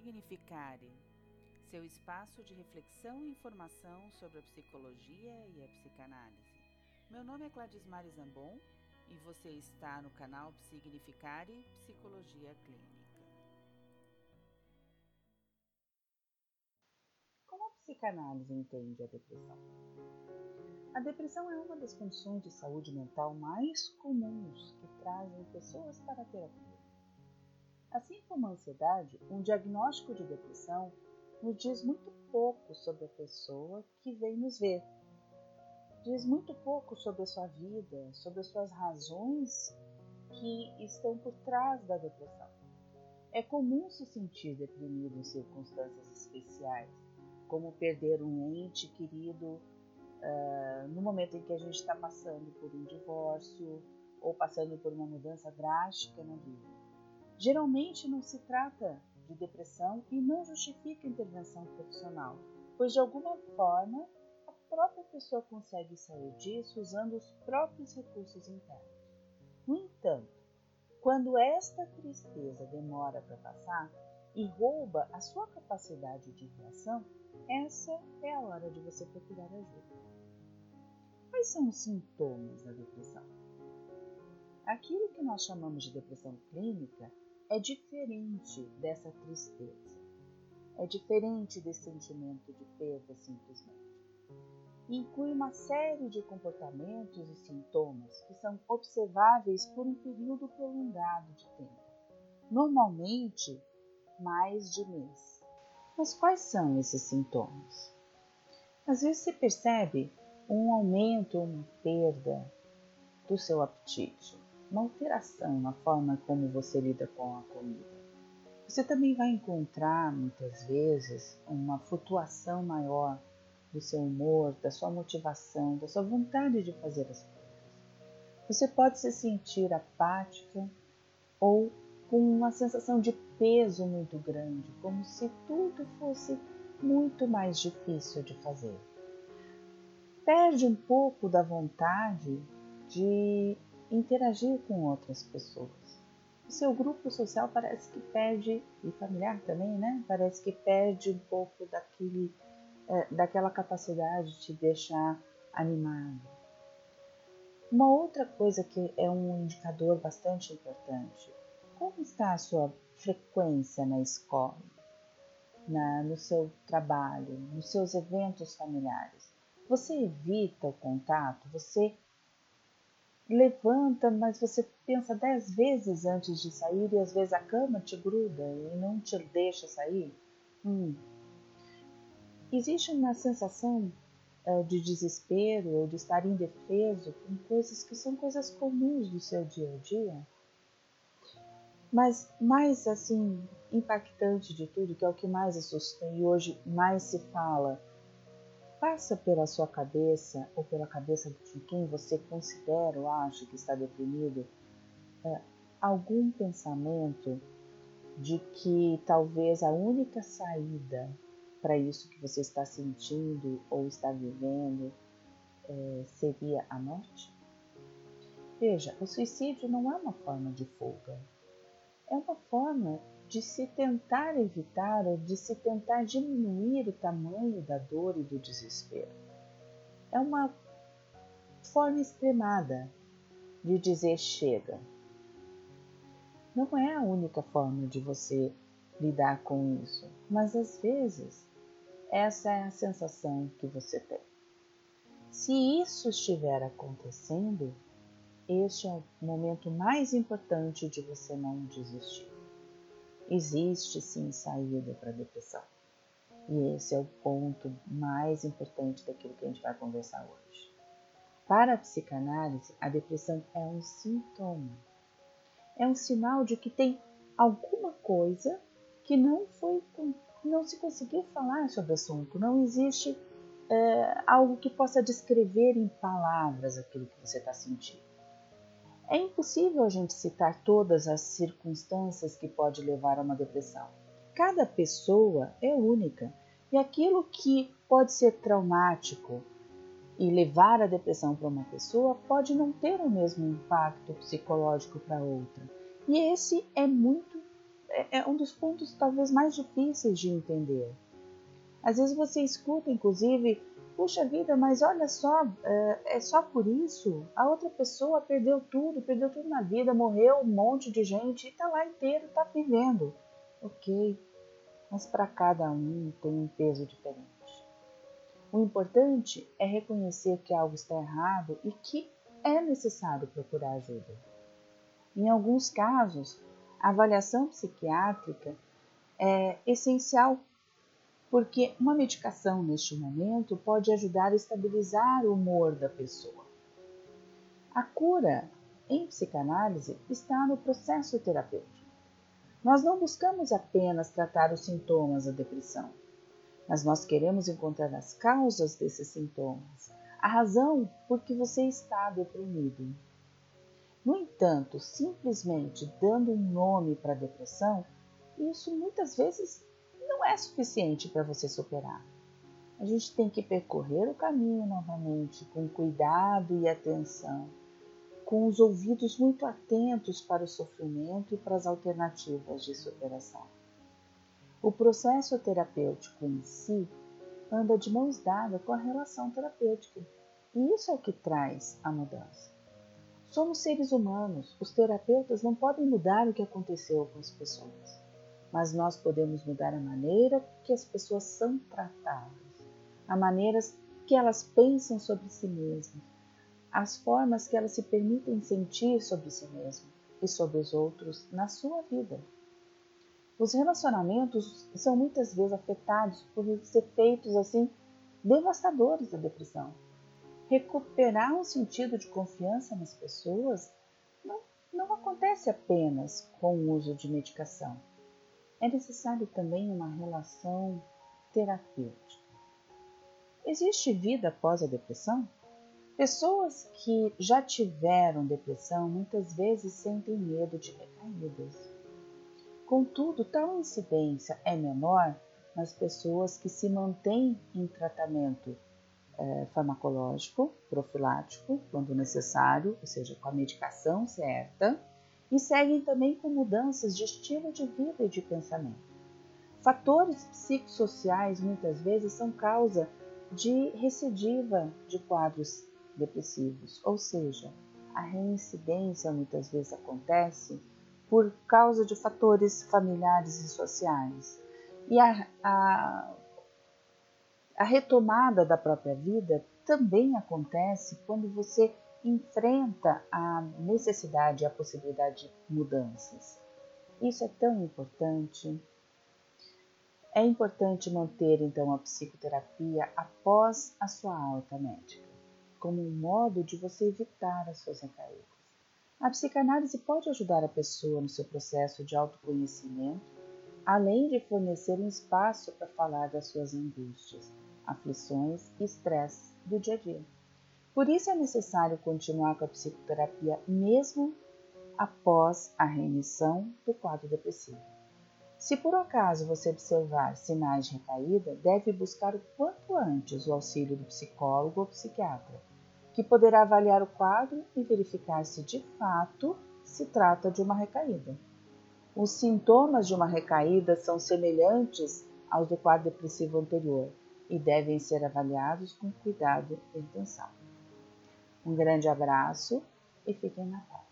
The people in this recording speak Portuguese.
Psignificare, seu espaço de reflexão e informação sobre a psicologia e a psicanálise. Meu nome é Cladismar Zambon e você está no canal Psignificare Psicologia Clínica. Como a psicanálise entende a depressão? A depressão é uma das condições de saúde mental mais comuns que trazem pessoas para a terapia. Assim como a ansiedade, um diagnóstico de depressão nos diz muito pouco sobre a pessoa que vem nos ver. Diz muito pouco sobre a sua vida, sobre as suas razões que estão por trás da depressão. É comum se sentir deprimido em circunstâncias especiais, como perder um ente querido uh, no momento em que a gente está passando por um divórcio ou passando por uma mudança drástica na vida. Geralmente não se trata de depressão e não justifica intervenção profissional, pois de alguma forma a própria pessoa consegue sair disso usando os próprios recursos internos. No entanto, quando esta tristeza demora para passar e rouba a sua capacidade de reação, essa é a hora de você procurar ajuda. Quais são os sintomas da depressão? Aquilo que nós chamamos de depressão clínica é diferente dessa tristeza. É diferente desse sentimento de perda simplesmente. Inclui uma série de comportamentos e sintomas que são observáveis por um período prolongado de tempo, normalmente mais de mês. Mas quais são esses sintomas? Às vezes se percebe um aumento ou uma perda do seu apetite, uma alteração na forma como você lida com a comida. Você também vai encontrar muitas vezes uma flutuação maior do seu humor, da sua motivação, da sua vontade de fazer as coisas. Você pode se sentir apática ou com uma sensação de peso muito grande, como se tudo fosse muito mais difícil de fazer. Perde um pouco da vontade de interagir com outras pessoas. O seu grupo social parece que perde, e familiar também, né? Parece que perde um pouco daquele, é, daquela capacidade de te deixar animado. Uma outra coisa que é um indicador bastante importante: como está a sua frequência na escola, na, no seu trabalho, nos seus eventos familiares? Você evita o contato? Você levanta, mas você pensa dez vezes antes de sair e às vezes a cama te gruda e não te deixa sair. Hum. Existe uma sensação uh, de desespero ou de estar indefeso com coisas que são coisas comuns do seu dia a dia. Mas mais assim impactante de tudo, que é o que mais assusta e hoje mais se fala Passa pela sua cabeça ou pela cabeça de quem você considera ou acha que está deprimido é, algum pensamento de que talvez a única saída para isso que você está sentindo ou está vivendo é, seria a morte? Veja, o suicídio não é uma forma de fuga, é uma forma de se tentar evitar ou de se tentar diminuir o tamanho da dor e do desespero. É uma forma extremada de dizer chega. Não é a única forma de você lidar com isso, mas às vezes essa é a sensação que você tem. Se isso estiver acontecendo, este é o momento mais importante de você não desistir. Existe sim saída para a depressão. E esse é o ponto mais importante daquilo que a gente vai conversar hoje. Para a psicanálise, a depressão é um sintoma. É um sinal de que tem alguma coisa que não foi não se conseguiu falar sobre o assunto. Não existe é, algo que possa descrever em palavras aquilo que você está sentindo. É impossível a gente citar todas as circunstâncias que pode levar a uma depressão. Cada pessoa é única e aquilo que pode ser traumático e levar a depressão para uma pessoa pode não ter o mesmo impacto psicológico para outra. E esse é muito é, é um dos pontos talvez mais difíceis de entender. Às vezes você escuta, inclusive, puxa vida, mas olha só, é, é só por isso. A outra pessoa perdeu tudo, perdeu tudo na vida, morreu um monte de gente e está lá inteiro, está vivendo. Ok, mas para cada um tem um peso diferente. O importante é reconhecer que algo está errado e que é necessário procurar ajuda. Em alguns casos, a avaliação psiquiátrica é essencial porque uma medicação neste momento pode ajudar a estabilizar o humor da pessoa. A cura em psicanálise está no processo terapêutico. Nós não buscamos apenas tratar os sintomas da depressão, mas nós queremos encontrar as causas desses sintomas, a razão por que você está deprimido. No entanto, simplesmente dando um nome para a depressão, isso muitas vezes não é suficiente para você superar. A gente tem que percorrer o caminho novamente com cuidado e atenção, com os ouvidos muito atentos para o sofrimento e para as alternativas de superação. O processo terapêutico em si anda de mãos dadas com a relação terapêutica, e isso é o que traz a mudança. Somos seres humanos, os terapeutas não podem mudar o que aconteceu com as pessoas mas nós podemos mudar a maneira que as pessoas são tratadas, a maneira que elas pensam sobre si mesmas, as formas que elas se permitem sentir sobre si mesmas e sobre os outros na sua vida. Os relacionamentos são muitas vezes afetados por efeitos assim devastadores da depressão. Recuperar um sentido de confiança nas pessoas não, não acontece apenas com o uso de medicação é necessário também uma relação terapêutica. Existe vida após a depressão? Pessoas que já tiveram depressão muitas vezes sentem medo de recaídas. Contudo, tal incidência é menor nas pessoas que se mantêm em tratamento é, farmacológico, profilático, quando necessário, ou seja, com a medicação certa, e seguem também com mudanças de estilo de vida e de pensamento. Fatores psicossociais muitas vezes são causa de recidiva de quadros depressivos, ou seja, a reincidência muitas vezes acontece por causa de fatores familiares e sociais. E a, a, a retomada da própria vida também acontece quando você enfrenta a necessidade e a possibilidade de mudanças. Isso é tão importante. É importante manter então a psicoterapia após a sua alta médica, como um modo de você evitar as suas recaídas. A psicanálise pode ajudar a pessoa no seu processo de autoconhecimento, além de fornecer um espaço para falar das suas angústias, aflições e estresse do dia a dia. Por isso é necessário continuar com a psicoterapia mesmo após a remissão do quadro depressivo. Se por acaso você observar sinais de recaída, deve buscar o quanto antes o auxílio do psicólogo ou psiquiatra, que poderá avaliar o quadro e verificar se de fato se trata de uma recaída. Os sintomas de uma recaída são semelhantes aos do quadro depressivo anterior e devem ser avaliados com cuidado e atenção. Um grande abraço e fiquem na paz.